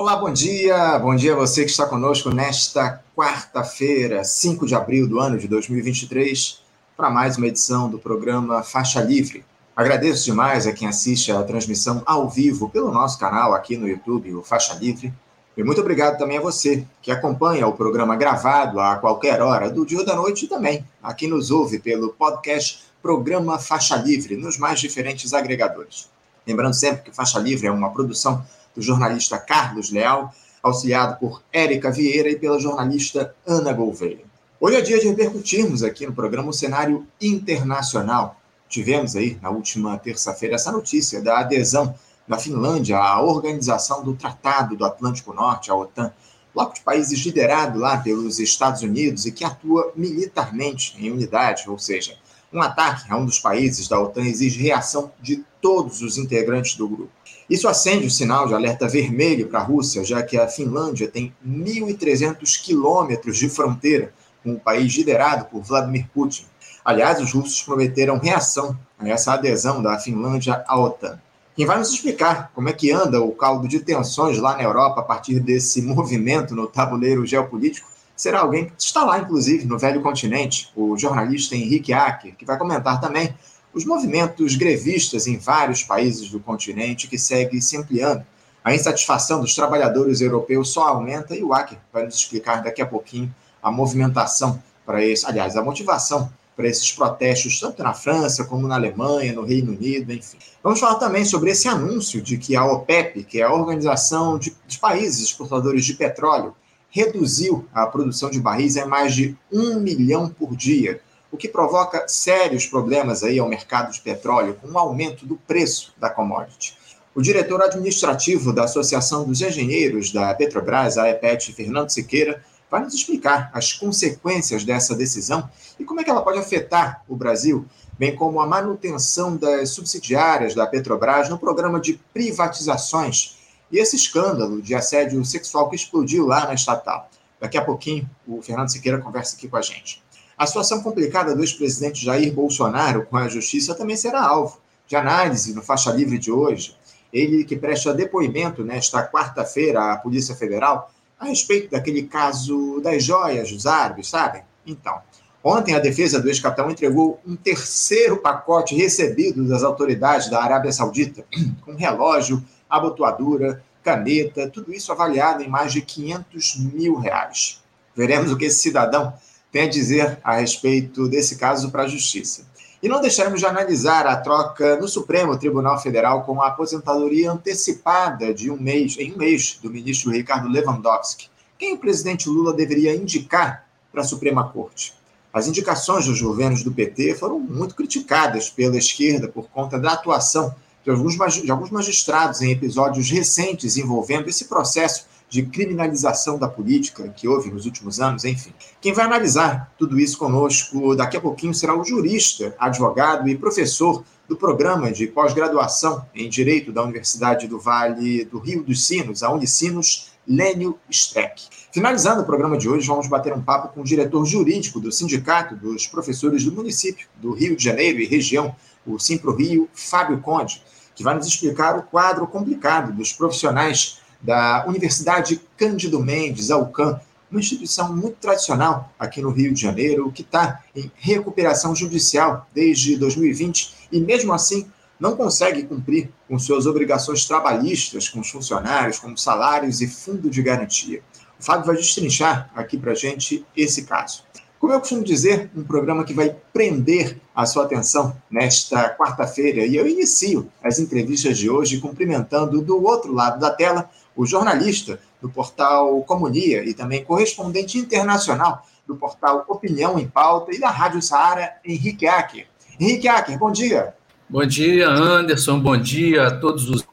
Olá, bom dia. Bom dia a você que está conosco nesta quarta-feira, 5 de abril do ano de 2023, para mais uma edição do programa Faixa Livre. Agradeço demais a quem assiste a transmissão ao vivo pelo nosso canal aqui no YouTube, o Faixa Livre. E muito obrigado também a você que acompanha o programa gravado a qualquer hora do dia ou da noite e também a quem nos ouve pelo podcast Programa Faixa Livre nos mais diferentes agregadores. Lembrando sempre que Faixa Livre é uma produção do jornalista Carlos Leal, auxiliado por Érica Vieira e pela jornalista Ana Gouveia. Hoje é dia de repercutirmos aqui no programa o cenário internacional. Tivemos aí, na última terça-feira, essa notícia da adesão da Finlândia à Organização do Tratado do Atlântico Norte, a OTAN, bloco de países liderado lá pelos Estados Unidos e que atua militarmente em unidade, ou seja, um ataque a um dos países da OTAN exige reação de todos os integrantes do grupo. Isso acende o sinal de alerta vermelho para a Rússia, já que a Finlândia tem 1.300 quilômetros de fronteira com o país liderado por Vladimir Putin. Aliás, os russos prometeram reação a essa adesão da Finlândia à OTAN. Quem vai nos explicar como é que anda o caldo de tensões lá na Europa a partir desse movimento no tabuleiro geopolítico será alguém que está lá, inclusive, no velho continente, o jornalista Henrique Acker, que vai comentar também os movimentos grevistas em vários países do continente que segue se ampliando. A insatisfação dos trabalhadores europeus só aumenta e o Acker vai nos explicar daqui a pouquinho a movimentação para esse, aliás, a motivação para esses protestos, tanto na França como na Alemanha, no Reino Unido, enfim. Vamos falar também sobre esse anúncio de que a OPEP, que é a Organização de, de Países Exportadores de Petróleo, reduziu a produção de barris em mais de um milhão por dia o que provoca sérios problemas aí ao mercado de petróleo, com o um aumento do preço da commodity. O diretor administrativo da Associação dos Engenheiros da Petrobras, a EPET, Fernando Siqueira, vai nos explicar as consequências dessa decisão e como é que ela pode afetar o Brasil, bem como a manutenção das subsidiárias da Petrobras no programa de privatizações e esse escândalo de assédio sexual que explodiu lá na estatal. Daqui a pouquinho, o Fernando Siqueira conversa aqui com a gente. A situação complicada do ex-presidente Jair Bolsonaro com a justiça também será alvo de análise no Faixa Livre de hoje. Ele que presta depoimento nesta quarta-feira à Polícia Federal a respeito daquele caso das joias dos árabes, sabem? Então, ontem a defesa do ex-capitão entregou um terceiro pacote recebido das autoridades da Arábia Saudita, com relógio, abotoadura, caneta, tudo isso avaliado em mais de 500 mil reais. Veremos o que esse cidadão tem a dizer a respeito desse caso para a Justiça. E não deixaremos de analisar a troca no Supremo Tribunal Federal com a aposentadoria antecipada de um mês, em um mês, do ministro Ricardo Lewandowski. Quem o presidente Lula deveria indicar para a Suprema Corte? As indicações dos governos do PT foram muito criticadas pela esquerda por conta da atuação de alguns, de alguns magistrados em episódios recentes envolvendo esse processo de criminalização da política que houve nos últimos anos, enfim. Quem vai analisar tudo isso conosco daqui a pouquinho será o jurista, advogado e professor do programa de pós-graduação em Direito da Universidade do Vale do Rio dos Sinos, a Unicinos, Lênio Streck. Finalizando o programa de hoje, vamos bater um papo com o diretor jurídico do Sindicato dos Professores do Município do Rio de Janeiro e região, o Simpro Rio, Fábio Conde, que vai nos explicar o quadro complicado dos profissionais da Universidade Cândido Mendes, a UCAM, uma instituição muito tradicional aqui no Rio de Janeiro, que está em recuperação judicial desde 2020 e, mesmo assim, não consegue cumprir com suas obrigações trabalhistas com os funcionários, como salários e fundo de garantia. O Fábio vai destrinchar aqui para a gente esse caso. Como eu costumo dizer, um programa que vai prender a sua atenção nesta quarta-feira. E eu inicio as entrevistas de hoje cumprimentando do outro lado da tela o jornalista do portal Comunia e também correspondente internacional do portal Opinião em Pauta e da Rádio Saara, Henrique Acker. Henrique Acker, bom dia. Bom dia, Anderson. Bom dia a todos os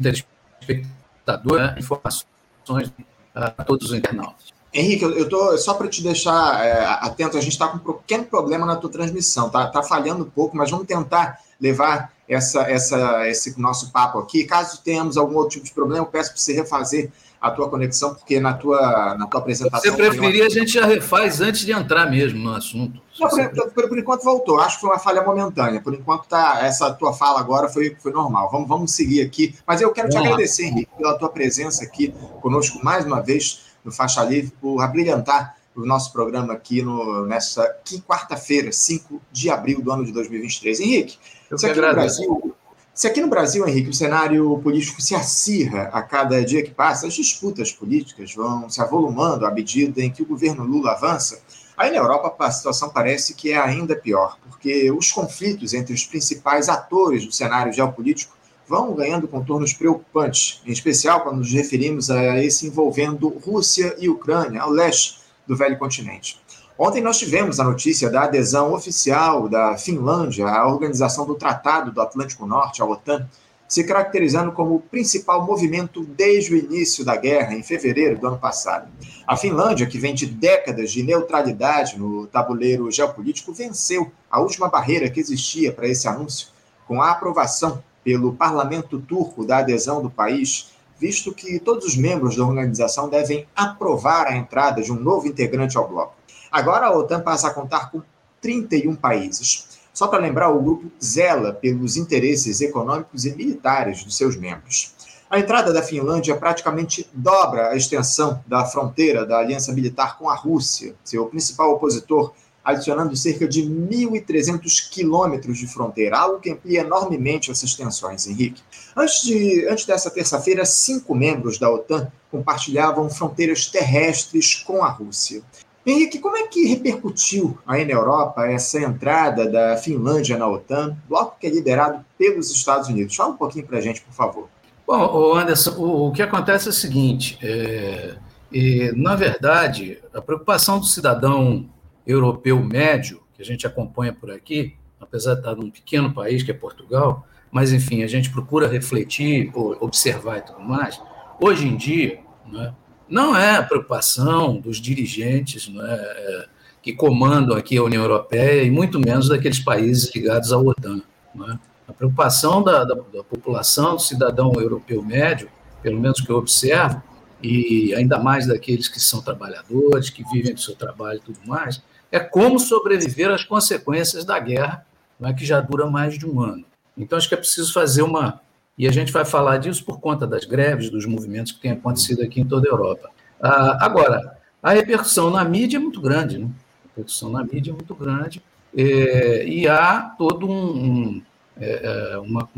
telespectadores, né? informações a todos os internautas. Henrique, eu estou só para te deixar é, atento, a gente está com um pequeno problema na tua transmissão, tá, tá falhando um pouco, mas vamos tentar levar essa, essa, esse nosso papo aqui. Caso tenhamos algum outro tipo de problema, eu peço para você refazer a tua conexão, porque na tua, na tua apresentação. Se você preferir, uma... a gente já refaz antes de entrar mesmo no assunto. Não, por, por, por, enquanto voltou. Acho que foi uma falha momentânea. Por enquanto, tá, essa tua fala agora foi, foi normal. Vamos, vamos seguir aqui. Mas eu quero te agradecer, Henrique, pela tua presença aqui conosco mais uma vez no Faixa Livre, por abrilhantar o nosso programa aqui no, nessa quarta-feira, 5 de abril do ano de 2023. Henrique, eu se aqui, no Brasil, se aqui no Brasil, Henrique, o cenário político se acirra a cada dia que passa, as disputas políticas vão se avolumando à medida em que o governo Lula avança, aí na Europa a situação parece que é ainda pior, porque os conflitos entre os principais atores do cenário geopolítico vão ganhando contornos preocupantes, em especial quando nos referimos a esse envolvendo Rússia e Ucrânia, ao leste do velho continente. Ontem nós tivemos a notícia da adesão oficial da Finlândia à Organização do Tratado do Atlântico Norte, a OTAN, se caracterizando como o principal movimento desde o início da guerra, em fevereiro do ano passado. A Finlândia, que vem de décadas de neutralidade no tabuleiro geopolítico, venceu a última barreira que existia para esse anúncio, com a aprovação pelo parlamento turco da adesão do país visto que todos os membros da organização devem aprovar a entrada de um novo integrante ao bloco. Agora a OTAN passa a contar com 31 países. Só para lembrar, o grupo zela pelos interesses econômicos e militares dos seus membros. A entrada da Finlândia praticamente dobra a extensão da fronteira da aliança militar com a Rússia, seu principal opositor adicionando cerca de 1.300 quilômetros de fronteira, algo que amplia enormemente essas tensões, Henrique. Antes, de, antes dessa terça-feira, cinco membros da OTAN compartilhavam fronteiras terrestres com a Rússia. Henrique, como é que repercutiu aí na Europa essa entrada da Finlândia na OTAN, bloco que é liderado pelos Estados Unidos? Fala um pouquinho para a gente, por favor. Bom, Anderson, o, que acontece é o seguinte: é, na verdade, a preocupação do cidadão europeu médio, que a gente acompanha por aqui, apesar de estar num pequeno país que é Portugal, mas enfim, a gente procura refletir, observar e tudo mais. Hoje em dia, né, não é a preocupação dos dirigentes né, é, que comandam aqui a União Europeia e muito menos daqueles países ligados à OTAN. Né? A preocupação da, da, da população, do cidadão europeu médio, pelo menos que eu observo, e ainda mais daqueles que são trabalhadores, que vivem do seu trabalho e tudo mais, é como sobreviver às consequências da guerra, né, que já dura mais de um ano. Então, acho que é preciso fazer uma. E a gente vai falar disso por conta das greves, dos movimentos que têm acontecido aqui em toda a Europa. Ah, agora, a repercussão na mídia é muito grande, né? A repercussão na mídia é muito grande, é, e há todo um. um é, é uma,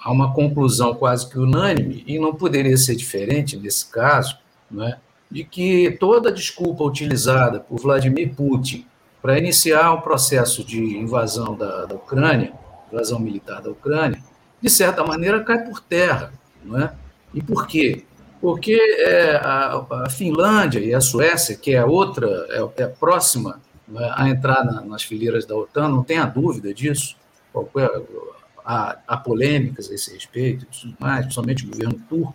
há uma conclusão quase que unânime, e não poderia ser diferente nesse caso, é, de que toda desculpa utilizada por Vladimir Putin para iniciar o processo de invasão da, da Ucrânia, invasão militar da Ucrânia, de certa maneira cai por terra. Não é? E por quê? Porque é, a, a, Finlândia e a Suécia, que é outra, é, é próxima é, a entrar na, nas fileiras da OTAN, não tenha dúvida disso. Qualquer, há, há polêmicas a esse respeito, mais, principalmente o governo turco,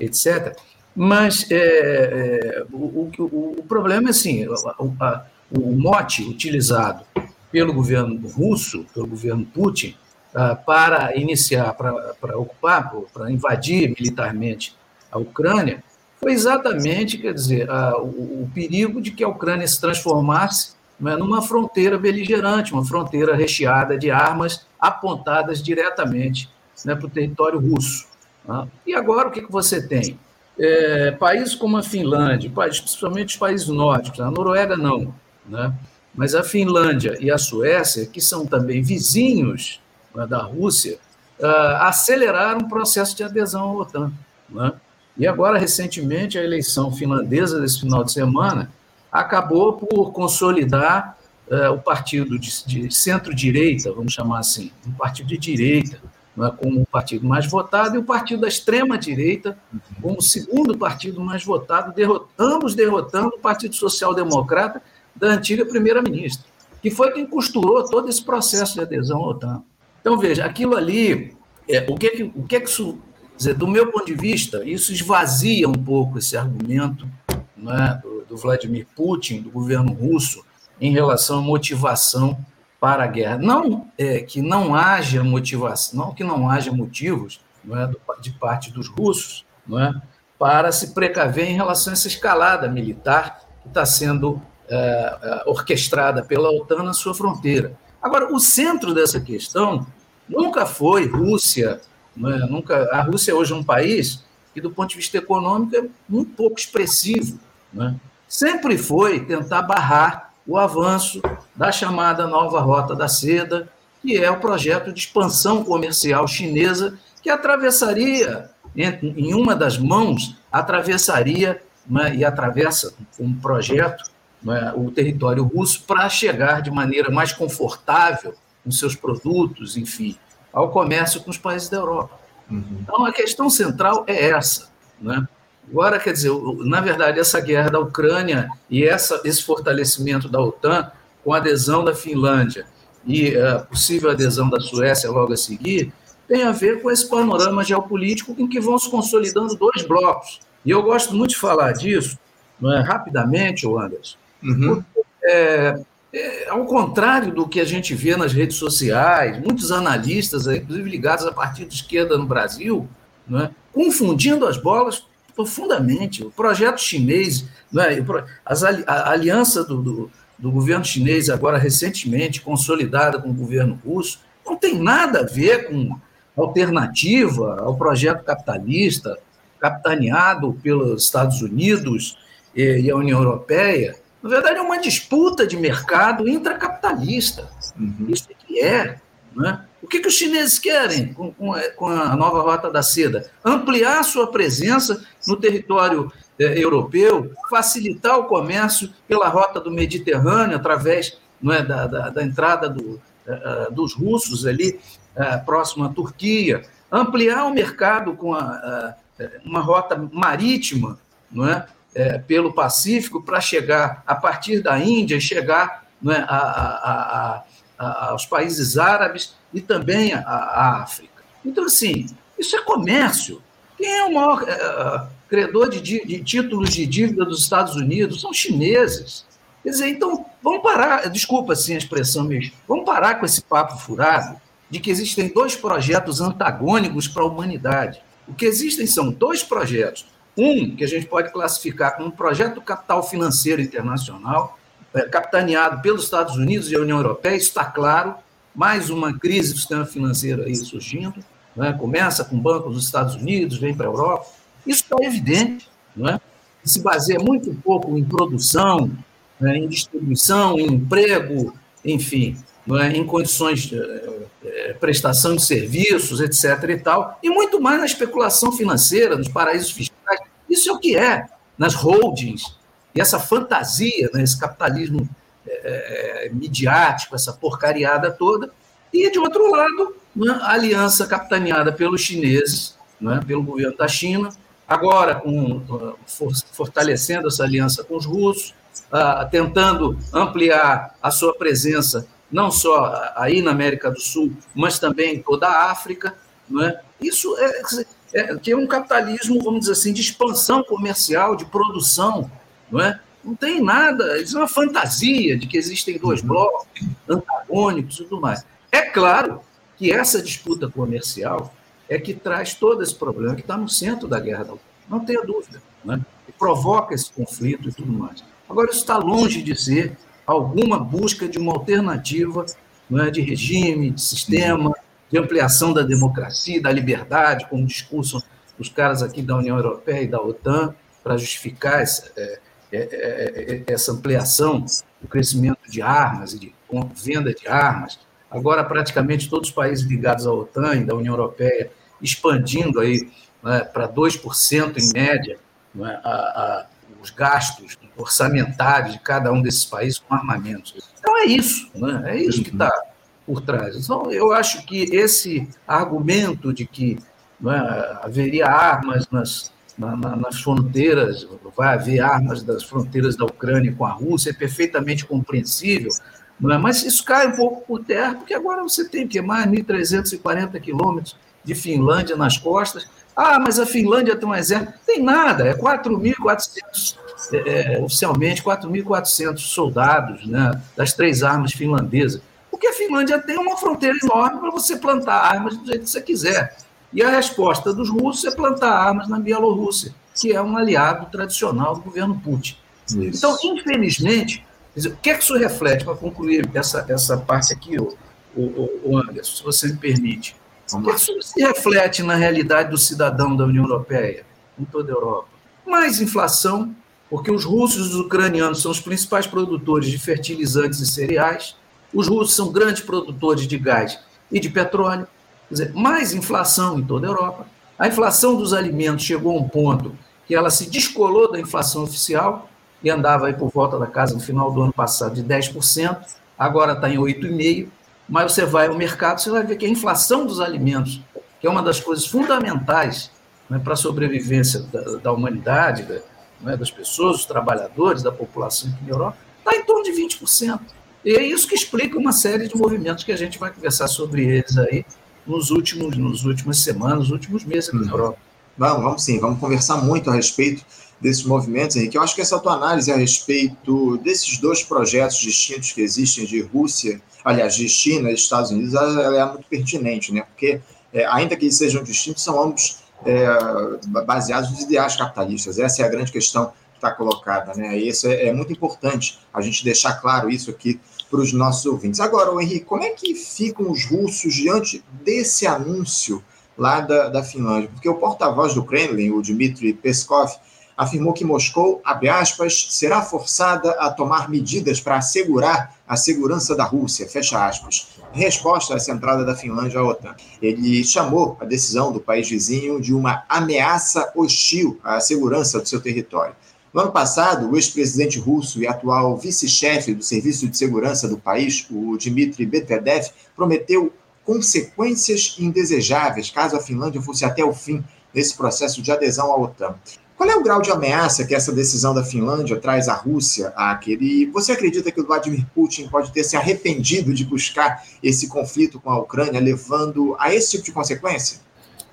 etc. Mas é, é, o, o, o, problema é assim, a, o mote utilizado pelo governo russo, pelo governo Putin, ah, para iniciar, para ocupar, para invadir militarmente a Ucrânia, foi exatamente, quer dizer, o, perigo de que a Ucrânia se transformasse né, numa fronteira beligerante, uma fronteira recheada de armas apontadas diretamente né, para o território russo. Tá? E agora o que, que você tem? É, países como a Finlândia, principalmente os países nórdicos, a Noruega não, né? Mas a Finlândia e a Suécia, que são também vizinhos né, da Rússia, uh, aceleraram o processo de adesão à OTAN. Né? E agora, recentemente, a eleição finlandesa desse final de semana acabou por consolidar uh, o partido de, de centro-direita, vamos chamar assim, um partido de direita, né, como o partido mais votado, e o partido da extrema-direita como o segundo partido mais votado, derrot ambos derrotando o Partido Social Democrata, da antiga primeira-ministra, que foi quem costurou todo esse processo de adesão à OTAN. Então, veja, aquilo ali, é, o, que é o que é que isso. Dizer, do meu ponto de vista, isso esvazia um pouco esse argumento né, do, do Vladimir Putin, do governo russo, em relação à motivação para a guerra. Não é, que não haja motivação, não que não haja motivos é, de parte dos russos para se precaver em relação a essa escalada militar que está sendo é orquestrada pela OTAN na sua fronteira. Agora, o centro dessa questão nunca foi Rússia, é? nunca a Rússia hoje é um país que, do ponto de vista econômico, é muito pouco expressivo. É? Sempre foi tentar barrar o avanço da chamada nova Rota da Seda, que é o projeto de expansão comercial chinesa que atravessaria, em uma das mãos, atravessaria né, e atravessa um projeto né, o território russo para chegar de maneira mais confortável com seus produtos, enfim, ao comércio com os países da Europa. Uhum. Então, a questão central é essa. Né? Agora, quer dizer, na verdade, essa guerra da Ucrânia e essa, esse fortalecimento da OTAN, com a adesão da Finlândia e a possível adesão da Suécia logo a seguir, tem a ver com esse panorama geopolítico em que vão se consolidando dois blocos. E eu gosto muito de falar disso, é, rapidamente, Anderson, uhum. é, é, ao contrário do que a gente vê nas redes sociais, muitos analistas, inclusive ligados à partido de esquerda no Brasil, é, confundindo as bolas profundamente. O projeto chinês, é, a aliança do, do, do governo chinês, agora recentemente consolidada com o governo russo, não tem nada a ver com alternativa ao projeto capitalista capitaneado pelos Estados Unidos e a União Europeia, na verdade, é uma disputa de mercado intracapitalista. Uhum. Isso é que é. Né? O que, que os chineses querem com, com, com, a nova Rota da Seda? Ampliar sua presença no território eh, europeu, facilitar o comércio pela rota do Mediterrâneo, através não é, da, da, da entrada do, uh, dos russos ali, próximo à Turquia, ampliar o mercado com a, uh, uma rota marítima, não é? É, pelo Pacífico para chegar, a partir da Índia, chegar é, a, a, a, aos países árabes e também à África. Então, assim, isso é comércio. Quem é o maior uh, credor de, de, títulos de dívida dos Estados Unidos? São chineses. Quer dizer, então, vamos parar, desculpa assim a expressão mesmo, vamos parar com esse papo furado de que existem dois projetos antagônicos para a humanidade. O que existem são dois projetos um, que a gente pode classificar como um projeto capital financeiro internacional, é, capitaneado pelos Estados Unidos e a União Europeia, está claro. Mais uma crise do sistema financeiro aí surgindo. Né? Começa com bancos dos Estados Unidos, vem para a Europa. Isso está evidente. Não é? Se baseia muito pouco em produção, né? em distribuição, em emprego, enfim, é? em condições de é, prestação de serviços, etc. e tal, e muito mais na especulação financeira, nos paraísos fiscais isso é o que é nas holdings, e essa fantasia, né, esse capitalismo é, é, midiático, essa porcariada toda. E, de outro lado, né, a aliança capitaneada pelos chineses, né, pelo governo da China, agora com, uh, fortalecendo essa aliança com os russos, uh, tentando ampliar a sua presença não só aí na América do Sul, mas também em toda a África. Não é? Isso é, é, que é um capitalismo, vamos dizer assim, de expansão comercial, de produção, não é? Não tem nada, isso é uma fantasia de que existem dois uhum. blocos antagônicos e tudo mais. É claro que essa disputa comercial é que traz todo esse problema que está no centro da guerra da Ucrânia, não tenha dúvida, né? e provoca esse conflito e tudo mais. Agora, isso está longe de ser alguma busca de uma alternativa não é, de regime, de sistema, de ampliação da democracia, da liberdade, como discurso dos caras aqui da União Europeia e da OTAN, para justificar essa, é, é, é, essa ampliação, o crescimento de armas e de venda de armas. Agora, praticamente todos os países ligados à OTAN e da União Europeia expandindo aí né, para 2% em média né, a, a, os gastos orçamentários de cada um desses países com armamentos. Então é isso, né, é isso que está por trás. Então, eu acho que esse argumento de que é, haveria armas nas, na, na, nas fronteiras, vai haver armas das fronteiras da Ucrânia com a Rússia, é perfeitamente compreensível, é? mas isso cai um pouco por terra, porque agora você tem que mais 1.340 quilômetros de Finlândia nas costas. Ah, mas a Finlândia tem um exército. Tem nada, é 4.400, é, é, oficialmente, 4.400 soldados né, das três armas finlandesas Porque a Finlândia tem uma fronteira enorme para você plantar armas do jeito que você quiser. E a resposta dos russos é plantar armas na Bielorrússia, que é um aliado tradicional do governo Putin. Isso. Então, infelizmente, dizer, o que é que isso reflete, para concluir essa, essa parte aqui, o, o, o Anderson, se você me permite? O que, é que isso se reflete na realidade do cidadão da União Europeia, em toda a Europa? Mais inflação, porque os russos e os ucranianos são os principais produtores de fertilizantes e cereais, os russos são grandes produtores de gás e de petróleo, dizer, mais inflação em toda a Europa. A inflação dos alimentos chegou a um ponto que ela se descolou da inflação oficial e andava aí por volta da casa no final do ano passado de 10%, agora está em 8,5%, mas você vai ao mercado, você vai ver que a inflação dos alimentos, que é uma das coisas fundamentais né, para a sobrevivência da, da humanidade, da, né, das pessoas, dos trabalhadores, da população aqui na Europa, está em torno de 20%. E é isso que explica uma série de movimentos que a gente vai conversar sobre eles aí nos últimos, nos últimas semanas, nos últimos meses aqui na. Europa. Vamos, vamos sim, vamos conversar muito a respeito desses movimentos, Henrique. Eu acho que essa tua análise a respeito desses dois projetos distintos que existem de Rússia, aliás, de China e Estados Unidos, ela é muito pertinente, né? Porque, é, ainda que eles sejam distintos, são ambos é, baseados nos ideais capitalistas. Essa é a grande questão que está colocada, né? E isso é, é muito importante a gente deixar claro isso aqui para os nossos ouvintes. Agora, Henrique, como é que ficam os russos diante desse anúncio lá da, da Finlândia? Porque o porta-voz do Kremlin, o Dmitry Peskov, afirmou que Moscou, abre aspas, será forçada a tomar medidas para assegurar a segurança da Rússia, fecha aspas. Em resposta a essa entrada da Finlândia à OTAN, ele chamou a decisão do país vizinho de uma ameaça hostil à segurança do seu território. No ano passado, o ex-presidente russo e atual vice-chefe do Serviço de Segurança do país, o Dmitry Medvedev, prometeu consequências indesejáveis caso a Finlândia fosse até o fim desse processo de adesão à OTAN. Qual é o grau de ameaça que essa decisão da Finlândia traz à Rússia, Aker? Você acredita que o Vladimir Putin pode ter se arrependido de buscar esse conflito com a Ucrânia, levando a esse tipo de consequência?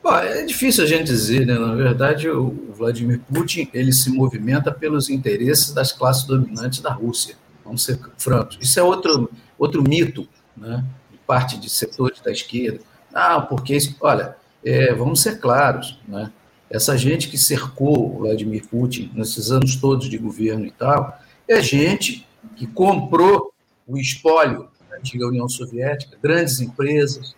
Bom, é difícil a gente dizer, né? Na verdade, o Vladimir Putin ele se movimenta pelos interesses das classes dominantes da Rússia. Vamos ser francos. Isso é outro, outro mito, né? De parte de setores da esquerda. Ah, porque isso. Olha, é, vamos ser claros, né? Essa gente que cercou o Vladimir Putin nesses anos todos de governo e tal, é gente que comprou o espólio da antiga União Soviética, grandes empresas,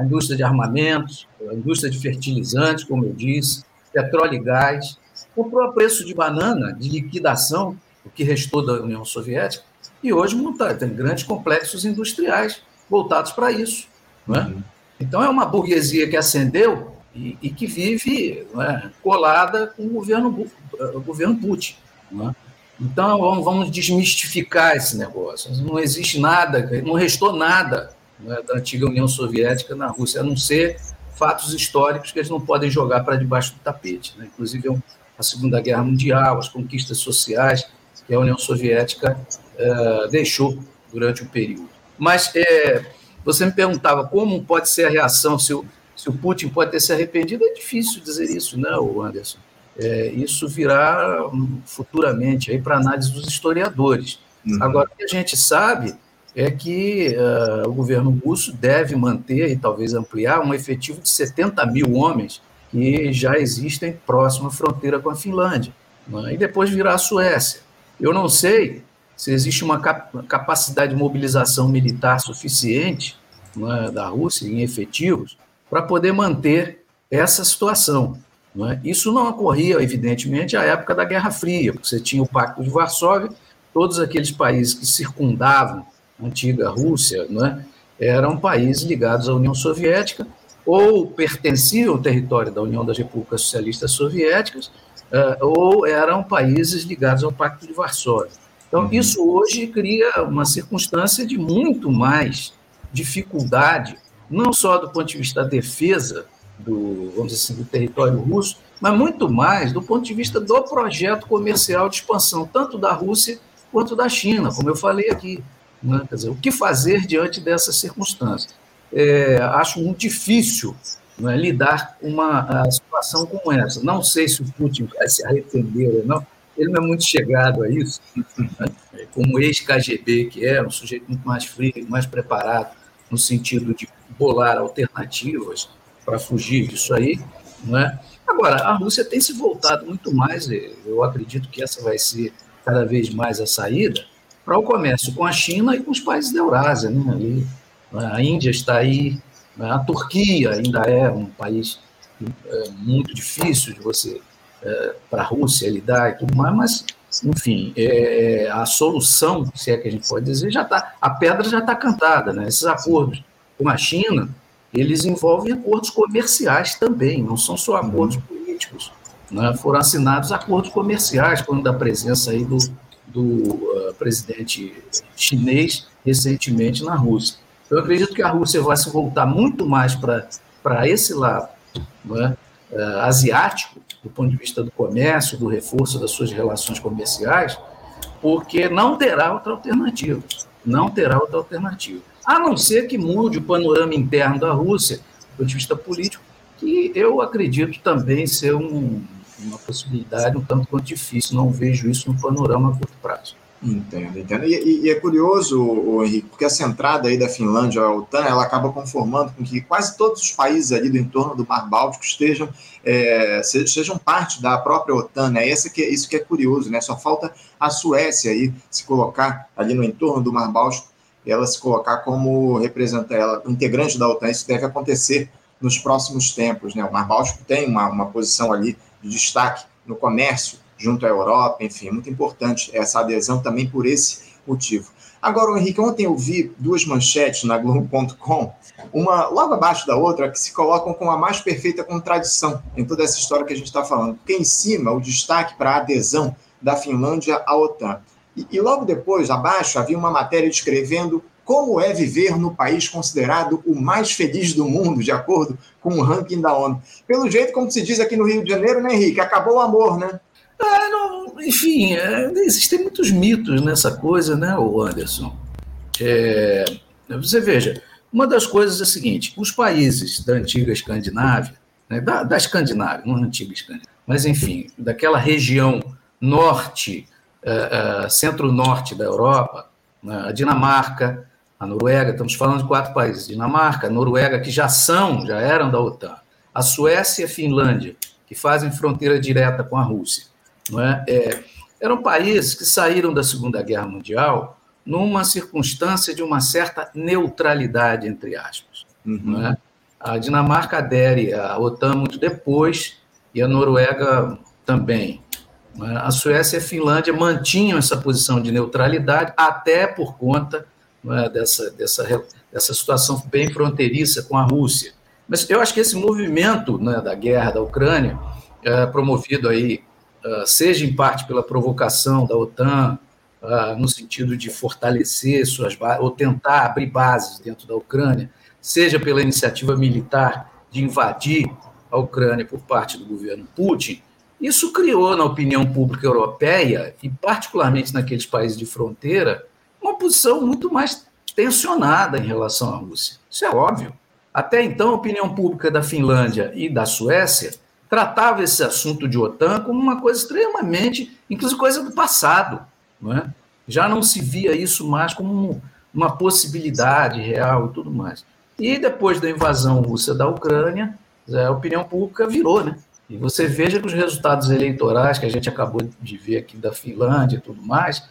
a indústria de armamentos, a indústria de fertilizantes, como eu disse, petróleo e gás, comprou a preço de banana, de liquidação, o que restou da União Soviética, e hoje monta, tem grandes complexos industriais voltados para isso. É? Uhum. Então, é uma burguesia que ascendeu e, e que vive é, colada com o governo, o governo Putin. É? Então, vamos, desmistificar esse negócio. Não existe nada, não restou nada né, da antiga União Soviética na Rússia, a não ser fatos históricos que eles não podem jogar para debaixo do tapete. Né? Inclusive a Segunda Guerra Mundial, as conquistas sociais que a União Soviética é, deixou durante o período. Mas é, você me perguntava como pode ser a reação se o, se o Putin pode ter se arrependido. É difícil dizer isso, né, Anderson? É, isso virá hum, futuramente para análise dos historiadores. Uhum. Agora, o que a gente sabe é que uh, o governo russo deve manter e talvez ampliar um efetivo de 70 mil homens que já existem próximo à fronteira com a Finlândia, né? e depois virá a Suécia. Eu não sei se existe uma cap capacidade de mobilização militar suficiente né, da Rússia em efetivos para poder manter essa situação. Não é? Isso não ocorria, evidentemente, à época da Guerra Fria, porque você tinha o Pacto de Varsóvia, todos aqueles países que circundavam antiga Rússia, né, eram países ligados à União Soviética ou pertenciam ao território da União das Repúblicas Socialistas Soviéticas uh, ou eram países ligados ao Pacto de Varsóvia. Então, uhum. isso hoje cria uma circunstância de muito mais dificuldade, não só do ponto de vista da defesa do, vamos dizer assim, do território russo, mas muito mais do ponto de vista do projeto comercial de expansão, tanto da Rússia quanto da China, como eu falei aqui. Né? Quer dizer, o que fazer diante dessas circunstâncias? É, acho muito difícil né, lidar com uma situação como essa. Não sei se o Putin vai se arrepender ou não, ele não é muito chegado a isso. Né? como ex-KGB que é, um sujeito muito mais frio, mais preparado no sentido de bolar alternativas para fugir disso aí, não é? Agora, a Rússia tem se voltado muito mais, eu acredito que essa vai ser cada vez mais a saída, para o comércio com a China e com os países da Eurásia. Né? Ali, a Índia está aí, né? a Turquia ainda é um país é, muito difícil de você, é, para a Rússia lidar e tudo mais, mas, enfim, é, a solução, se é que a gente pode dizer, já está, a pedra já está cantada. Né? Esses acordos com a China, eles envolvem acordos comerciais também, não são só acordos uhum. políticos. Né? Foram assinados acordos comerciais quando da presença aí do, do uh, presidente chinês recentemente na Rússia. Eu acredito que a Rússia vai se voltar muito mais para esse lado é? uh, asiático, do ponto de vista do comércio, do reforço das suas relações comerciais, porque não terá outra alternativa. Não terá outra alternativa. A não ser que mude o panorama interno da Rússia, do ponto de vista político, que eu acredito também ser um, uma possibilidade um tanto quanto difícil, não vejo isso no panorama a curto prazo. Entendo, entendo. E, e, é curioso, o Henrique, porque essa entrada aí da Finlândia à OTAN, ela acaba conformando com que quase todos os países ali do entorno do Mar Báltico estejam, é, sejam parte da própria OTAN, né? Que, isso que é curioso, né? Só falta a Suécia aí se colocar ali no entorno do Mar Báltico, ela se colocar como representante, ela, integrante da OTAN. Isso deve acontecer nos próximos tempos, né? O Mar Báltico tem uma, uma posição ali de destaque no comércio junto à Europa, enfim, é muito importante essa adesão também por esse motivo. Agora, Henrique, ontem eu vi duas manchetes na Globo.com, uma logo abaixo da outra, que se colocam com a mais perfeita contradição em toda essa história que a gente está falando. Porque em cima, o destaque para a adesão da Finlândia à OTAN. E, e logo depois, abaixo, havia uma matéria descrevendo como é viver no país considerado o mais feliz do mundo, de acordo com o ranking da ONU. Pelo jeito, como se diz aqui no Rio de Janeiro, né, Henrique? Acabou o amor, né? Ah, não, enfim, é, existem muitos mitos nessa coisa, né, Anderson? É, você veja, uma das coisas é a seguinte: os países da antiga Escandinávia, né, da, da Escandinávia, não antiga Escandinávia, mas enfim, daquela região norte, é, é, centro-norte da Europa, né, a Dinamarca, a Noruega, estamos falando de quatro países: Dinamarca, a Noruega, que já são, já eram da OTAN, a Suécia e a Finlândia, que fazem fronteira direta com a Rússia. Não é? É, eram países que saíram da Segunda Guerra Mundial numa circunstância de uma certa neutralidade, entre aspas. Uhum. Não é? A Dinamarca adere à OTAN muito depois e a Noruega também. É? A Suécia e a Finlândia mantinham essa posição de neutralidade até por conta é, dessa, dessa, dessa situação bem fronteiriça com a Rússia. Mas eu acho que esse movimento né, da guerra da Ucrânia, é, promovido aí, uh, seja em parte pela provocação da OTAN, uh, no sentido de fortalecer suas bases, ou tentar abrir bases dentro da Ucrânia, seja pela iniciativa militar de invadir a Ucrânia por parte do governo Putin, isso criou na opinião pública europeia, e particularmente naqueles países de fronteira, uma posição muito mais tensionada em relação à Rússia. Isso é óbvio. Até então, a opinião pública da Finlândia e da Suécia tratava esse assunto de OTAN como uma coisa extremamente, inclusive coisa do passado. Não é? Já não se via isso mais como uma possibilidade real e tudo mais. E depois da invasão russa da Ucrânia, a opinião pública virou, né? E você veja que os resultados eleitorais que a gente acabou de ver aqui da Finlândia e tudo mais,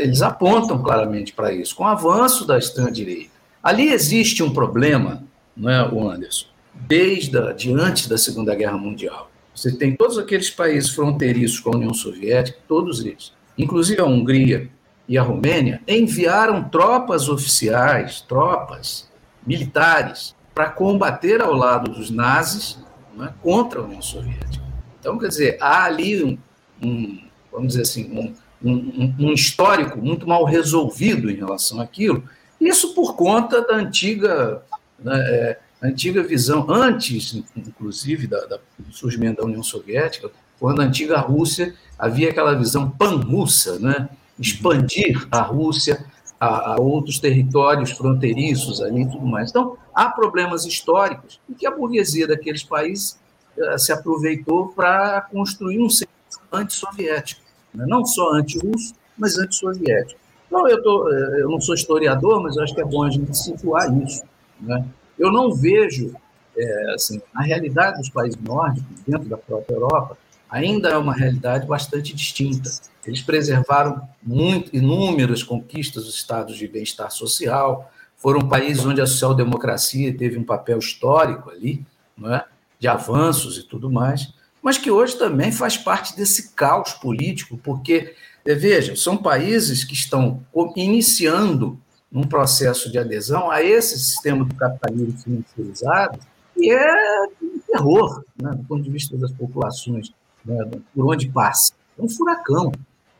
eles apontam claramente para isso, com o avanço da extrema-direita. Ali existe um problema, não é, Anderson, desde a, de antes da Segunda Guerra Mundial. Você tem todos aqueles países fronteiriços com a União Soviética, todos eles, inclusive a Hungria e a Romênia, enviaram tropas oficiais, tropas militares, para combater ao lado dos nazis é, contra a União Soviética. Então, quer dizer, há ali um, um vamos dizer assim, um, um, um, histórico muito mal resolvido em relação àquilo, isso por conta da antiga, né, é, antiga visão, antes, inclusive, da, da, surgimento da União Soviética, quando a antiga Rússia havia aquela visão pan-russa, né, expandir a Rússia a, a, outros territórios fronteiriços ali e tudo mais. Então, há problemas históricos em que a burguesia daqueles países uh, se aproveitou para construir um centro antissoviético né? não só anti-russo, mas anti-soviético. Não, eu, tô, eh, eu não sou historiador, mas acho que é bom a gente situar isso. Né? Eu não vejo, é, assim, a realidade dos países nórdicos, dentro da própria Europa, ainda é uma realidade bastante distinta. Eles preservaram muito, inúmeras conquistas dos estados de bem-estar social, foram países onde a social-democracia teve um papel histórico ali, não é? de avanços e tudo mais, mas que hoje também faz parte desse caos político, porque, eh, veja, são países que estão iniciando um processo de adesão a esse sistema do capitalismo financiarizado, e é um terror, né, do ponto de vista das populações, né, por onde passa. É um furacão.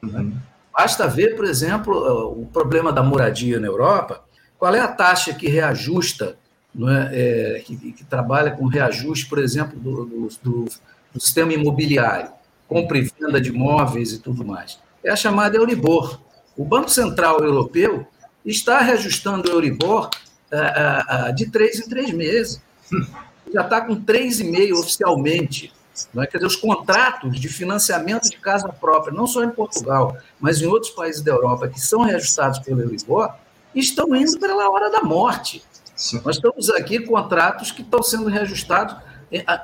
Né? Uhum. Basta ver, por exemplo, o problema da moradia na Europa. Qual é a taxa que reajusta, é? É, que, que, trabalha com reajuste, por exemplo, do, do, do, do, sistema imobiliário, compra e venda de imóveis e tudo mais? É a chamada Euribor. O Banco Central Europeu está reajustando o Euribor é, é, de três em três meses. Já está com 3,5 oficialmente. Não é? Quer dizer, os contratos de financiamento de casa própria, não só em Portugal, mas em outros países da Europa, que são reajustados pelo Euribor, estão indo pela hora da morte. Sim. Nós estamos aqui contratos que estão sendo reajustados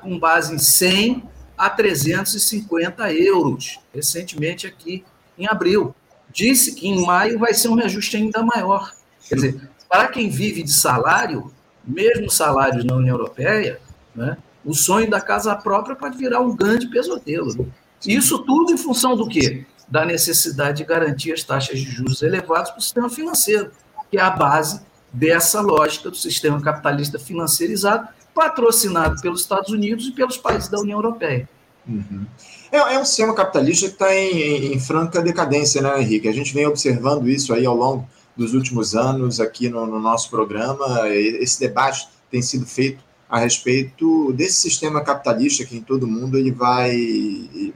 com base em 100 a 350 euros, recentemente aqui em abril. Disse que em maio vai ser um reajuste ainda maior. Quer dizer, para quem vive de salário, mesmo salários na União Europeia, né, o sonho da casa própria pode virar um grande pesadelo. Né? Isso tudo em função do quê? Da necessidade de garantir as taxas de juros elevadas para o sistema financeiro, que é a base dessa lógica do sistema capitalista financeirizado, patrocinado pelos Estados Unidos e pelos países da União Europeia. Uhum. É, é, um sistema capitalista que está em, em, franca decadência, né, Henrique? A gente vem observando isso aí ao longo dos últimos anos aqui no, no nosso programa. Esse debate tem sido feito a respeito desse sistema capitalista que em todo mundo ele vai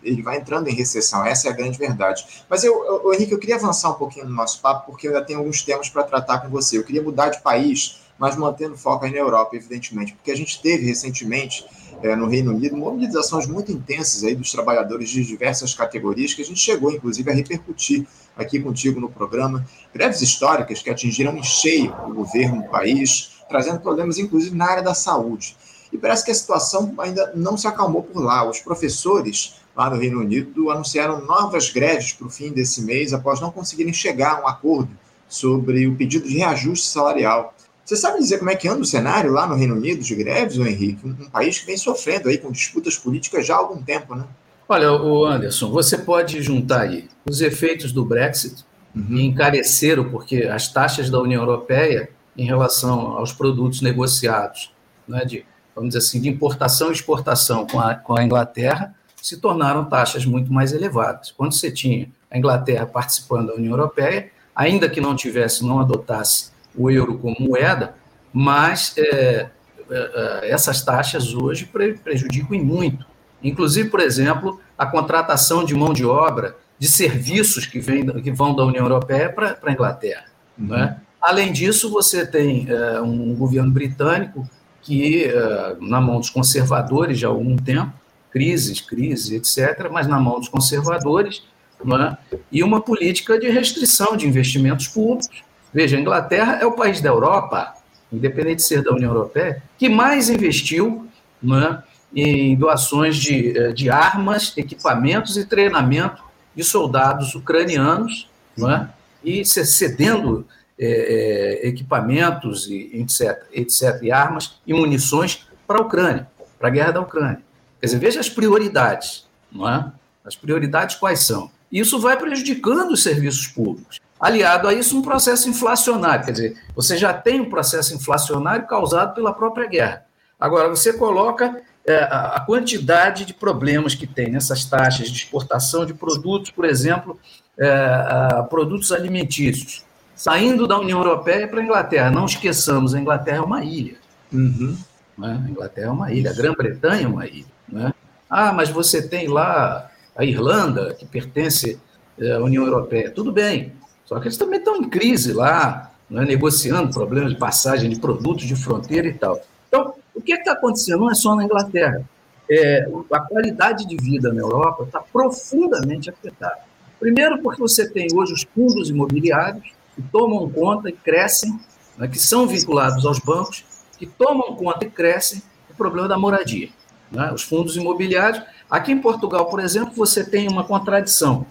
ele vai entrando em recessão. Essa é a grande verdade. Mas eu, eu Henrique, eu queria avançar um pouquinho no nosso papo porque eu ainda tenho alguns temas para tratar com você. Eu queria mudar de país, mas mantendo foco na Europa, evidentemente, porque a gente teve recentemente é, no Reino Unido mobilizações muito intensas aí dos trabalhadores de diversas categorias que a gente chegou, inclusive, a repercutir aqui contigo no programa. Greves históricas que atingiram em cheio o governo do país trazendo problemas, inclusive, na área da saúde. E parece que a situação ainda não se acalmou por lá. Os professores lá no Reino Unido anunciaram novas greves para o fim desse mês, após não conseguirem chegar a um acordo sobre o pedido de reajuste salarial. Você sabe dizer como é que anda o cenário lá no Reino Unido de greves, Henrique? Um, um país que vem sofrendo aí com disputas políticas já há algum tempo, né? Olha, o Anderson, você pode juntar aí os efeitos do Brexit uhum. e encareceram, porque as taxas da União Europeia em relação aos produtos negociados, né, de, vamos dizer assim, de importação e exportação com a, com a Inglaterra, se tornaram taxas muito mais elevadas. Quando você tinha a Inglaterra participando da União Europeia, ainda que não tivesse, não adotasse o euro como moeda, mas é, é, é essas taxas hoje prejudicam muito. Inclusive, por exemplo, a contratação de mão de obra de serviços que, vem, que vão da União Europeia para a Inglaterra. Uhum. Né? Além disso, você tem uh, um governo britânico que, uh, na mão dos conservadores já há algum tempo, crises, crises, etc., mas na mão dos conservadores, é? e uma política de restrição de investimentos públicos. Veja, a Inglaterra é o país da Europa, independente de ser da União Europeia, que mais investiu é? em doações de, eh, de armas, equipamentos e treinamento de soldados ucranianos, é? e cedendo é, é, equipamentos e etc, etc, e armas e munições para a Ucrânia, para a guerra da Ucrânia. Quer dizer, veja as prioridades, não é? As prioridades quais são? Isso vai prejudicando os serviços públicos. Aliado a isso, um processo inflacionário, quer dizer, você já tem um processo inflacionário causado pela própria guerra. Agora, você coloca é, a quantidade de problemas que tem nessas taxas de exportação de produtos, por exemplo, é, produtos alimentícios, saindo da União Europeia para a Inglaterra. Não esqueçamos, a Inglaterra é uma ilha. Uhum. Né? A Inglaterra é uma ilha, a Grã-Bretanha é uma ilha. Né? Ah, mas você tem lá a Irlanda, que pertence eh, à União Europeia. Tudo bem, só que eles também estão em crise lá, né? negociando problemas de passagem de produtos de fronteira e tal. Então, o que é está acontecendo? Não é só na Inglaterra. É, a qualidade de vida na Europa está profundamente afetada. Primeiro, porque você tem hoje os fundos imobiliários, que tomam conta e crescem, né, que são vinculados aos bancos, que tomam conta e crescem o problema da moradia. Né? Os fundos imobiliários. Aqui em Portugal, por exemplo, você tem uma contradição.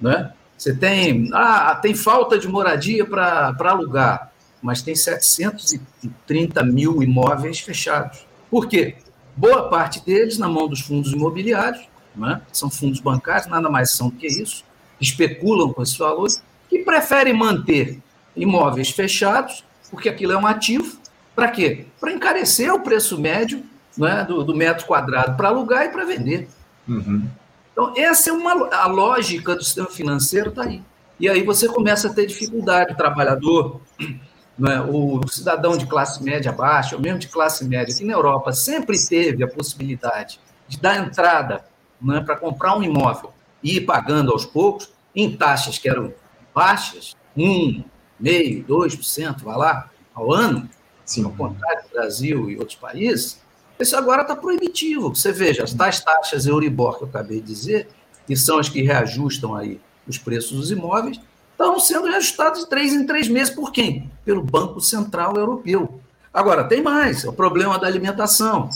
Né? Você tem, ah, tem falta de moradia para alugar, mas tem 730 mil imóveis fechados. Por quê? Boa parte deles na mão dos fundos imobiliários, né? são fundos bancários, nada mais são do que isso, especulam com esses valores, que preferem manter imóveis fechados, porque aquilo é um ativo, para quê? Para encarecer o preço médio né, do, do metro quadrado para alugar e para vender. Uhum. Então, essa é uma, a lógica do sistema financeiro, está aí. E aí você começa a ter dificuldade, o trabalhador, né, o cidadão de classe média baixa, ou mesmo de classe média, que na Europa sempre teve a possibilidade de dar entrada né, para comprar um imóvel e ir pagando aos poucos, em taxas que eram baixas, 1,5%, 2%, vai lá, ao ano, Sim. ao contrário do Brasil e outros países, isso agora está proibitivo. Você veja, as tais taxas Euribor que eu acabei de dizer, que são as que reajustam aí os preços dos imóveis, estão sendo reajustados de três em três meses por quem? Pelo Banco Central Europeu. Agora, tem mais, é o problema da alimentação.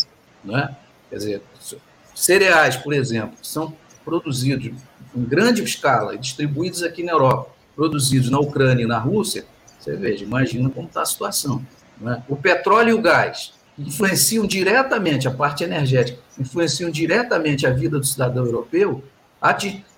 Né? Quer dizer, cereais, por exemplo, são produzidos em grande escala e distribuídos aqui na Europa, produzidos na Ucrânia e na Rússia, você veja, imagina como está a situação. Né? O petróleo e o gás influenciam diretamente a parte energética, influenciam diretamente a vida do cidadão europeu.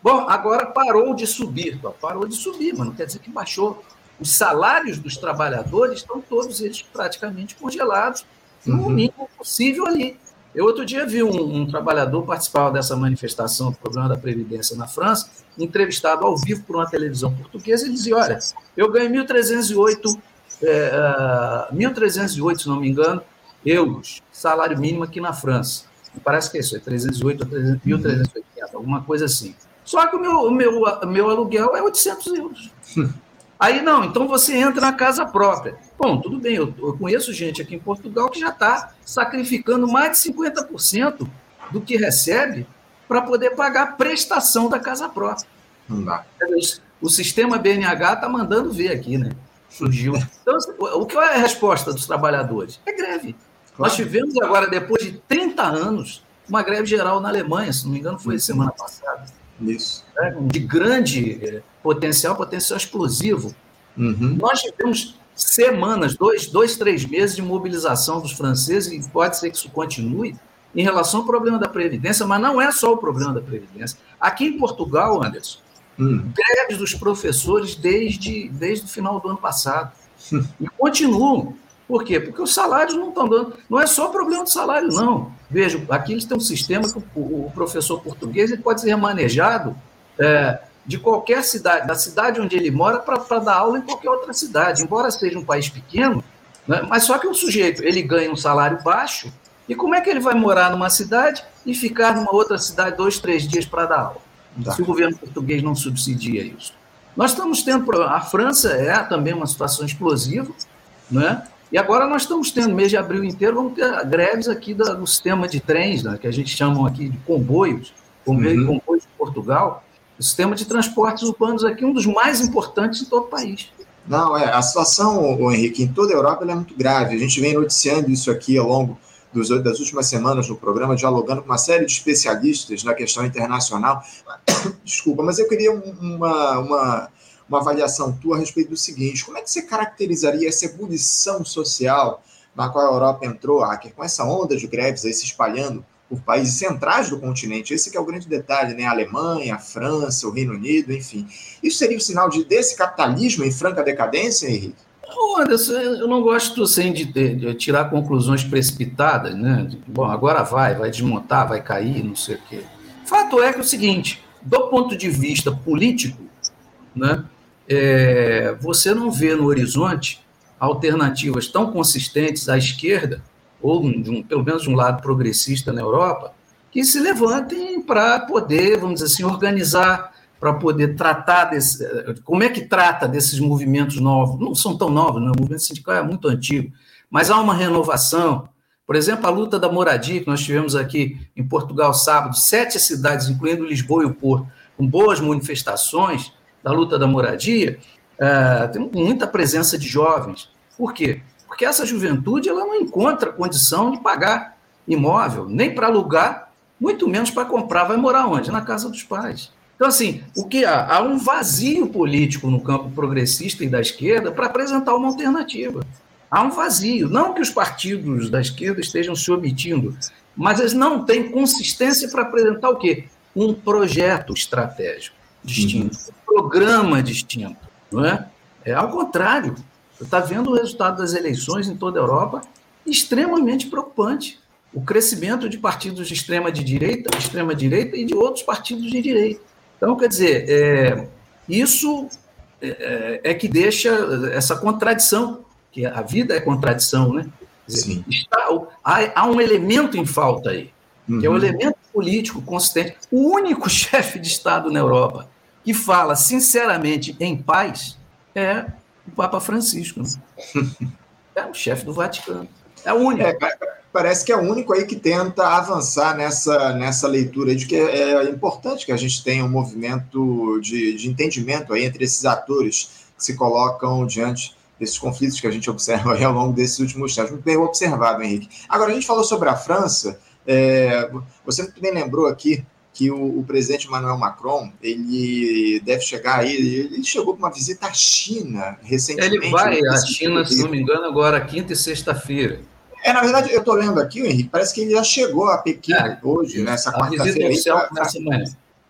Bom, agora parou de subir, parou de subir, mas não quer dizer que baixou. Os salários dos trabalhadores estão todos eles praticamente congelados, no uhum. mínimo possível ali. Eu outro dia vi um, um trabalhador participar dessa manifestação do problema da Previdência na França, entrevistado ao vivo por uma televisão portuguesa, e dizia: Olha, eu ganho 1.308, é, 1.308, se não me engano, euros, salário mínimo aqui na França. Parece que é isso, é 308 ou 1.380, alguma coisa assim. Só que o meu, o meu, meu aluguel é 800 euros. Aí não, então você entra na casa própria. Bom, tudo bem, eu, eu conheço gente aqui em Portugal que já está sacrificando mais de 50% do que recebe para poder pagar a prestação da casa própria. Não dá. O sistema BNH está mandando ver aqui, né? Surgiu. Então, o que é a resposta dos trabalhadores? É greve. Nós tivemos agora, depois de 30 anos, uma greve geral na Alemanha, se não me engano, foi semana passada. Isso. Né? De grande eh, potencial, potencial explosivo. Uhum. Nós tivemos semanas, dois, dois, três meses de mobilização dos franceses, e pode ser que isso continue, em relação ao problema da Previdência, mas não é só o problema da Previdência. Aqui em Portugal, Anderson, hum. greves dos professores desde, desde o final do ano passado. Hum. E continuam. Por quê? Porque os salários não estão dando. Não é só problema de salário, não. Veja, aqui eles têm um sistema que o, professor português ele pode ser remanejado é, de qualquer cidade, da cidade onde ele mora, para dar aula em qualquer outra cidade, embora seja um país pequeno, né? mas só que o sujeito ele ganha um salário baixo, e como é que ele vai morar numa cidade e ficar numa outra cidade dois, três dias para dar aula? Tá. Se o governo português não subsidia isso. Nós estamos tendo. A França é também uma situação explosiva, né? E agora nós estamos tendo, mês de abril inteiro, vamos ter greves aqui do sistema de trens, né, que a gente chama aqui de comboios, comboios, uhum. comboios de Portugal. O sistema de transportes urbanos aqui é um dos mais importantes em todo o país. Não, é, a situação, o Henrique, em toda a Europa é muito grave. A gente vem noticiando isso aqui ao longo dos, das últimas semanas no programa, dialogando com uma série de especialistas na questão internacional. Desculpa, mas eu queria uma, uma, uma avaliação tua a respeito do seguinte: como é que você caracterizaria essa ebulição social na qual a Europa entrou, Acker, com essa onda de greves aí se espalhando por países centrais do continente. Esse é o grande detalhe, né? A Alemanha, a França, o Reino Unido, enfim. Isso seria o sinal de desse capitalismo em franca decadência, Henrique? Anderson, eu não gosto assim, de, de, tirar conclusões precipitadas, né? Bom, agora vai, vai desmontar, vai cair, não sei o quê. Fato é que é o seguinte, do ponto de vista político, né, é, você não vê no horizonte alternativas tão consistentes à esquerda ou um, pelo menos de um lado progressista na Europa, que se levantem para poder, vamos dizer assim, organizar, para poder tratar desse. Como é que trata desses movimentos novos? Não são tão novos, né? o movimento sindical é muito antigo, mas há uma renovação. Por exemplo, a luta da moradia, que nós tivemos aqui em Portugal sábado, sete cidades, incluindo Lisboa e o Porto, com boas manifestações da luta da moradia, é, tem muita presença de jovens. Por quê? Porque essa juventude ela não encontra condição de pagar imóvel, nem para alugar, muito menos para comprar. Vai morar onde? Na casa dos pais. Então, assim, o que há? Há um vazio político no campo progressista e da esquerda para apresentar uma alternativa. Há um vazio. Não que os partidos da esquerda estejam se omitindo, mas eles não têm consistência para apresentar o quê? Um projeto estratégico distinto, uhum. um programa distinto. Não é? é ao contrário. Você está vendo o resultado das eleições em toda a Europa extremamente preocupante. O crescimento de partidos de extrema de direita, extrema direita e de outros partidos de direita. Então, quer dizer, é, isso é, é, que deixa essa contradição, que a vida é contradição, né? Dizer, está, há, há, um elemento em falta aí, uhum. que é o um uhum. elemento político consistente. O único chefe de Estado na Europa que fala sinceramente em paz é o Papa Francisco. Né? É o chefe do Vaticano. É o único. É, parece que é o único aí que tenta avançar nessa, nessa leitura de que é, é importante que a gente tenha um movimento de, de entendimento aí entre esses atores que se colocam diante desses conflitos que a gente observa ao longo desses últimos tempos. Muito bem observado, Henrique. Agora, a gente falou sobre a França, é, você muito bem lembrou aqui que o, o, presidente Emmanuel Macron ele deve chegar aí, ele chegou com uma visita à China recentemente. Ele vai à China, se não me engano, agora quinta e sexta-feira. É, na verdade, eu estou lendo aqui, Henrique, parece que ele já chegou a Pequim é, hoje, nessa quarta-feira.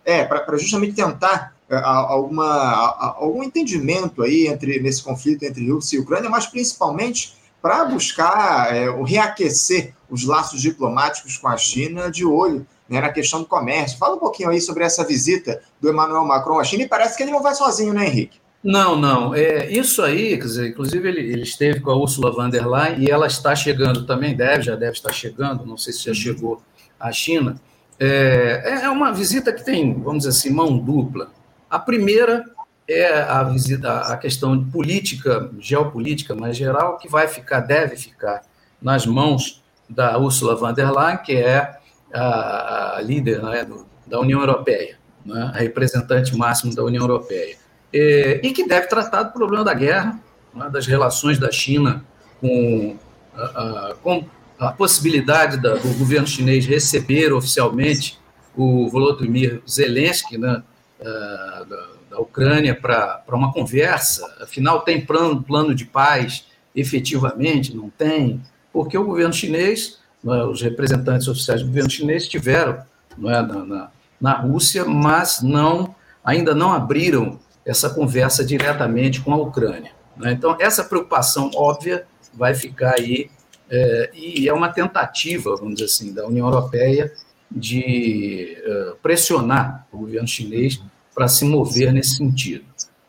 É, para justamente tentar é, alguma, algum entendimento aí entre nesse conflito entre Rússia e Ucrânia, mas principalmente para buscar é, reaquecer os laços diplomáticos com a China de olho né, na questão do comércio. Fala um pouquinho aí sobre essa visita do Emmanuel Macron à China e parece que ele não vai sozinho, né, Henrique? Não, não. É, isso aí, quer dizer, inclusive ele, ele, esteve com a Ursula von der Leyen e ela está chegando também, deve, já deve estar chegando, não sei se já chegou à China. É, é uma visita que tem, vamos dizer assim, mão dupla. A primeira é a visita, a questão de política, geopolítica mais geral, que vai ficar, deve ficar nas mãos da Ursula von der Leyen, que é a, a líder né, do, da União Europeia, né, a representante máxima da União Europeia é, e que deve tratar do problema da guerra, né, das relações da China com a, a, com a possibilidade da, do governo chinês receber oficialmente o Volodymyr Zelensky né, da, da Ucrânia para uma conversa. Afinal, tem plano, plano de paz efetivamente? Não tem? Porque o governo chinês, né, os representantes oficiais do governo chinês estiveram é, na, na, na Rússia, mas não ainda não abriram essa conversa diretamente com a Ucrânia. Né? Então, essa preocupação óbvia vai ficar aí, é, e é uma tentativa, vamos dizer assim, da União Europeia de uh, pressionar o governo chinês para se mover nesse sentido.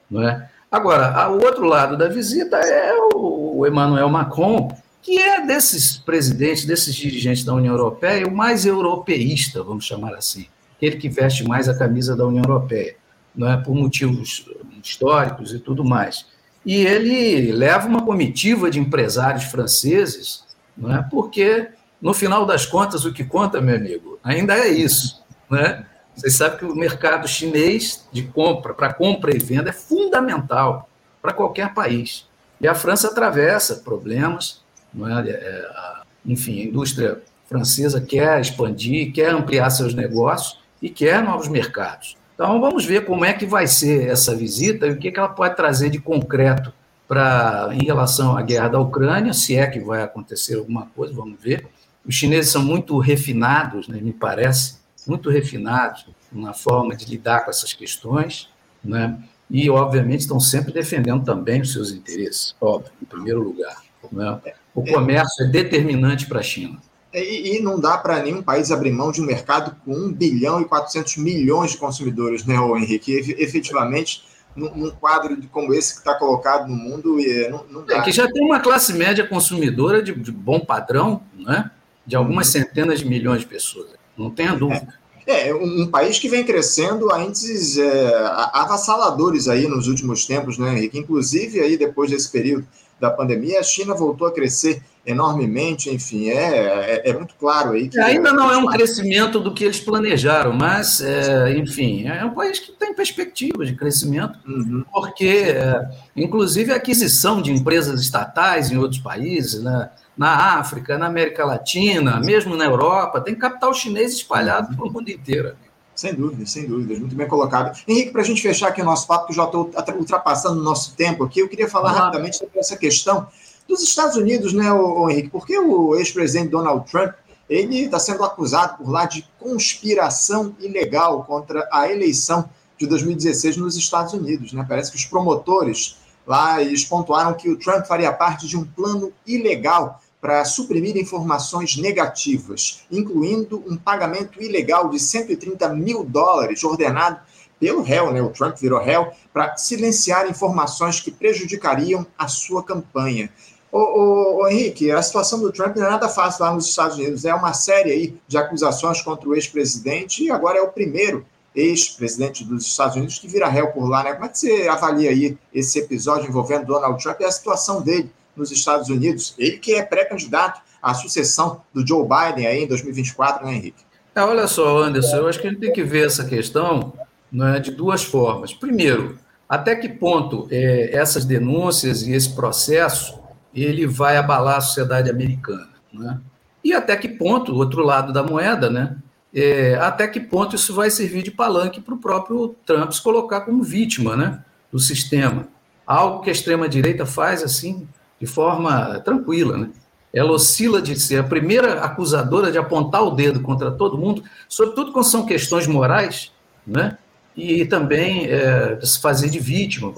Não é? Agora, o outro lado da visita é o Emmanuel Macron, que é desses presidentes, desses dirigentes da União Europeia, o mais europeísta, vamos chamar assim, aquele que veste mais a camisa da União Europeia não é, por motivos históricos e tudo mais. E ele leva uma comitiva de empresários franceses, não é, porque, no final das contas, o que conta, meu amigo, ainda é isso. Né? Vocês sabem que o mercado chinês de compra, para compra e venda, é fundamental para qualquer país. E a França atravessa problemas, não é? é a, enfim, a indústria francesa quer expandir, quer ampliar seus negócios e quer novos mercados. Então, vamos ver como é que vai ser essa visita e o que, que ela pode trazer de concreto para em relação à guerra da Ucrânia, se é que vai acontecer alguma coisa, vamos ver. Os chineses são muito refinados, né, me parece, muito refinados na forma de lidar com essas questões, né, e, obviamente, estão sempre defendendo também os seus interesses, óbvio, em primeiro lugar. Né? O comércio é determinante para a China. E, e não dá para nenhum país abrir mão de um mercado com 1 bilhão e 400 milhões de consumidores, né, Henrique? E, efetivamente, num, num quadro como esse que está colocado no mundo, não, não dá. É que já tem uma classe média consumidora de, de bom padrão, né? de algumas uhum. centenas de milhões de pessoas. Não tenha dúvida. É, um, um país que vem crescendo a índices é, avassaladores aí nos últimos tempos, né, Henrique? Inclusive aí depois desse período da pandemia, a China voltou a crescer enormemente, enfim, é, é, é muito claro aí que... Ainda não é um crescimento do que eles planejaram, mas, é, enfim, é um país que tem perspectiva de crescimento, uhum. porque, é, inclusive, a aquisição de empresas estatais em outros países, né, na África, na América Latina, mesmo na Europa, tem capital chinês espalhado uhum. pelo mundo inteiro. Sem dúvida, sem dúvida, muito bem colocado. Henrique, para a gente fechar aqui o nosso papo, que já estou ultrapassando o nosso tempo aqui, eu queria falar rapidamente sobre essa questão dos Estados Unidos, né, Henrique? Porque o ex-presidente Donald Trump ele está sendo acusado por lá de conspiração ilegal contra a eleição de 2016 nos Estados Unidos. Né? Parece que os promotores lá eles pontuaram que o Trump faria parte de um plano ilegal para suprimir informações negativas, incluindo um pagamento ilegal de 130 mil dólares ordenado pelo réu, né? O Trump virou réu para silenciar informações que prejudicariam a sua campanha. Ô, ô, ô, Henrique, a situação do Trump não é nada fácil lá nos Estados Unidos. É uma série aí de acusações contra o ex-presidente e agora é o primeiro ex-presidente dos Estados Unidos que vira réu por lá, né? Como é que você avalia aí esse episódio envolvendo Donald Trump e a situação dele nos Estados Unidos? Ele que é pré-candidato à sucessão do Joe Biden aí em 2024, né, Henrique? É, olha só, Anderson, eu acho que a gente tem que ver essa questão né, de duas formas. Primeiro, até que ponto é, essas denúncias e esse processo ele vai abalar a sociedade americana. Né? E até que ponto, outro lado da moeda, né? É, até que ponto isso vai servir de palanque para o próprio Trump se colocar como vítima né, do sistema. Algo que a extrema-direita faz assim, de forma tranquila. Né? Ela oscila de ser a primeira acusadora de apontar o dedo contra todo mundo, sobretudo quando são questões morais, né? e também é, se fazer de vítima,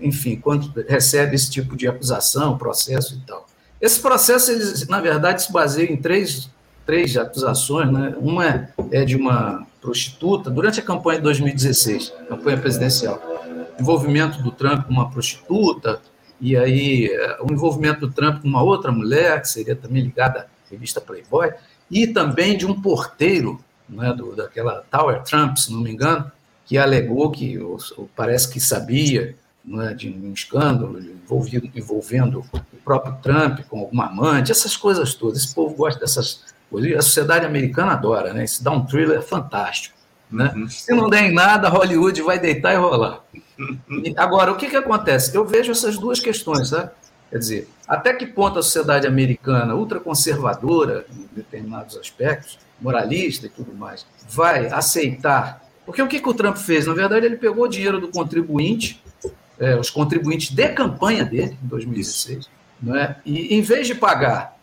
enfim, quando recebe esse tipo de acusação, processo e tal. Esse processo, eles, na verdade, se baseia em três, três acusações. Né? Uma é de uma prostituta, durante a campanha de 2016, campanha presidencial, envolvimento do Trump com uma prostituta, e aí é, o envolvimento do Trump com uma outra mulher, que seria também ligada à revista Playboy, e também de um porteiro, né, do, daquela Tower Trump, se não me engano, que alegou que parece que sabia é, de um escândalo envolvido, envolvendo o próprio Trump com alguma amante, essas coisas todas. Esse povo gosta dessas coisas. A sociedade americana adora, né? Isso dá um thriller fantástico. Né? Uhum. Se não der em nada, Hollywood vai deitar e rolar. Agora, o que, que acontece? Eu vejo essas duas questões, tá? Quer dizer, até que ponto a sociedade americana, ultraconservadora, em determinados aspectos, moralista e tudo mais, vai aceitar porque o que, que o Trump fez? Na verdade, ele pegou o dinheiro do contribuinte, é, os contribuintes de campanha dele, em 2016, é? e em vez de pagar,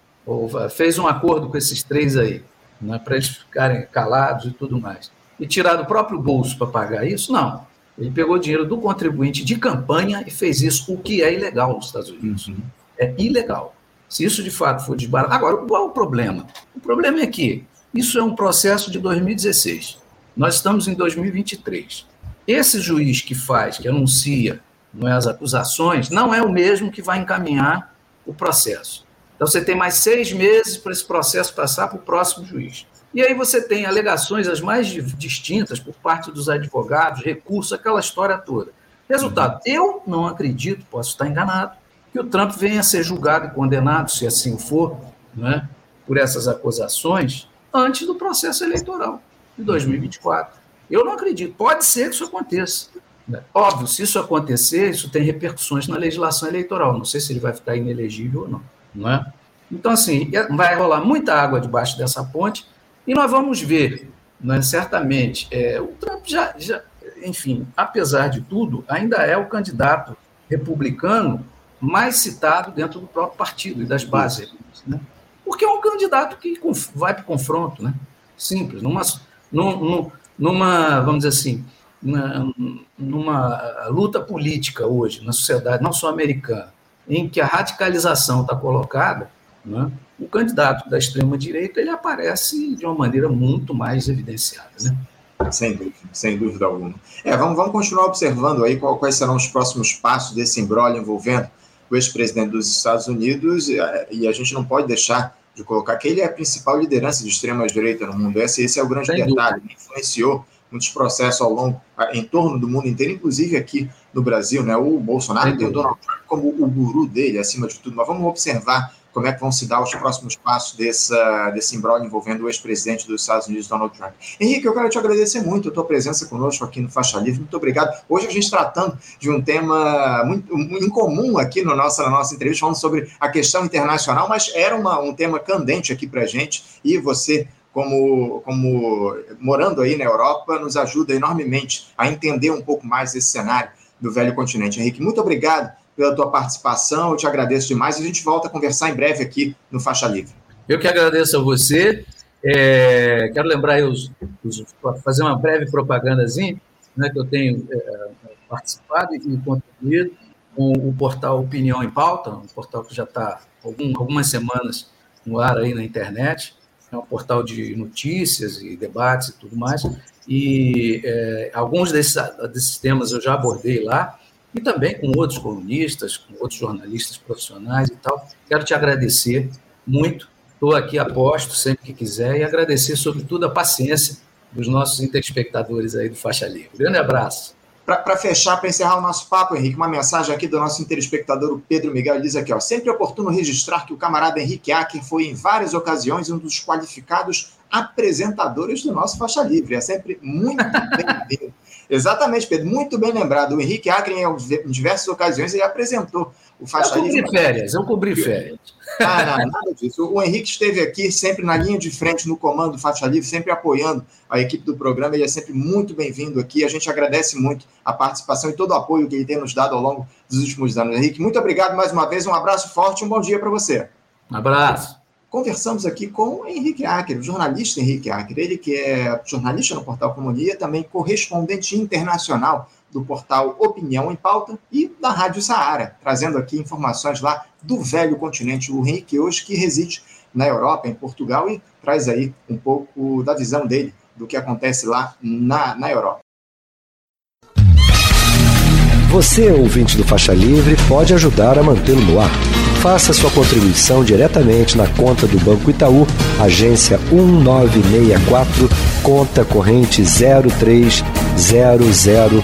fez um acordo com esses três aí, é? para eles ficarem calados e tudo mais, e tirar do próprio bolso para pagar isso, não. Ele pegou o dinheiro do contribuinte de campanha e fez isso, o que é ilegal nos Estados Unidos. Uhum. É ilegal. Se isso de fato for desbarato. Agora, qual é o problema? O problema é que isso é um processo de 2016. Nós estamos em 2023. Esse juiz que faz, que anuncia não é, as acusações, não é o mesmo que vai encaminhar o processo. Então, você tem mais seis meses para esse processo passar para o próximo juiz. E aí você tem alegações as mais distintas por parte dos advogados, recursos, aquela história toda. Resultado, eu não acredito, posso estar enganado, que o Trump venha a ser julgado e condenado, se assim for, né, por essas acusações, antes do processo eleitoral de 2024. Eu não acredito. Pode ser que isso aconteça. Óbvio, se isso acontecer, isso tem repercussões na legislação eleitoral. Não sei se ele vai ficar inelegível ou não. Não é? Então, assim, vai rolar muita água debaixo dessa ponte e nós vamos ver, né, certamente, é, o Trump já, já, enfim, apesar de tudo, ainda é o candidato republicano mais citado dentro do próprio partido e das bases. Né? Porque é um candidato que vai para o confronto, né? Simples. Numa, num, numa, vamos dizer assim, numa, numa luta política hoje na sociedade, não só americana, em que a radicalização está colocada, né, o candidato da extrema-direita ele aparece de uma maneira muito mais evidenciada. Né? Sem dúvida, sem dúvida alguma. É, vamos, vamos continuar observando aí quais serão os próximos passos desse embrólio envolvendo o ex-presidente dos Estados Unidos e a gente não pode deixar de colocar que ele é a principal liderança de extrema-direita no mundo. Esse, esse é o grande Sem detalhe. Ele influenciou muitos processos ao longo, em torno do mundo inteiro, inclusive aqui no Brasil. Né? O Bolsonaro tem o Donald Trump como o guru dele, acima de tudo. Mas vamos observar como é que vão se dar os próximos passos dessa, desse imbróglio envolvendo o ex-presidente dos Estados Unidos, Donald Trump. Henrique, eu quero te agradecer muito a tua presença conosco aqui no Faixa Livre, muito obrigado. Hoje a gente tratando de um tema muito incomum aqui no nossa, na nossa entrevista, falando sobre a questão internacional, mas era uma, um tema candente aqui para a gente, e você como, como morando aí na Europa, nos ajuda enormemente a entender um pouco mais esse cenário do velho continente. Henrique, muito obrigado pela tua participação, eu te agradeço demais e a gente volta a conversar em breve aqui no Faixa Livre. Eu que agradeço a você. É, quero lembrar os, fazer uma breve propagandazinha, né, que eu tenho é, participado e contribuído com o portal Opinião em Pauta, um portal que já está algum, algumas semanas no ar aí na internet, é um portal de notícias e debates e tudo mais, e é, alguns desses, desses temas eu já abordei lá, e também com outros colunistas, com outros jornalistas profissionais e tal. Quero te agradecer muito. Estou aqui a posto sempre que quiser e agradecer, sobretudo, a paciência dos nossos telespectadores aí do Faixa Livre. Grande abraço. Para fechar, para encerrar o nosso papo, Henrique, uma mensagem aqui do nosso telespectador, o Pedro Miguel, ele diz aqui, ó, sempre oportuno registrar que o camarada Henrique Acker foi em várias ocasiões um dos qualificados apresentadores do nosso Faixa Livre. É sempre muito bem-vindo. Exatamente, Pedro, muito bem lembrado. O Henrique Acre, em diversas ocasiões, ele apresentou o Faixa Livre. Eu cobri férias, eu cobri férias. Ah, não, nada disso. O Henrique esteve aqui sempre na linha de frente, no comando do Faixa Livre, sempre apoiando a equipe do programa. Ele é sempre muito bem-vindo aqui. A gente agradece muito a participação e todo o apoio que ele tem nos dado ao longo dos últimos anos. Henrique, muito obrigado mais uma vez. Um abraço forte e um bom dia para você. Um abraço. Conversamos aqui com o Henrique Acker, o jornalista Henrique Acker, ele que é jornalista no portal Comunia, também correspondente internacional do portal Opinião em Pauta e da Rádio Saara, trazendo aqui informações lá do velho continente. O Henrique hoje que reside na Europa, em Portugal, e traz aí um pouco da visão dele do que acontece lá na, na Europa. Você, ouvinte do Faixa Livre, pode ajudar a mantê-lo no ar faça sua contribuição diretamente na conta do Banco Itaú, agência 1964, conta corrente 03004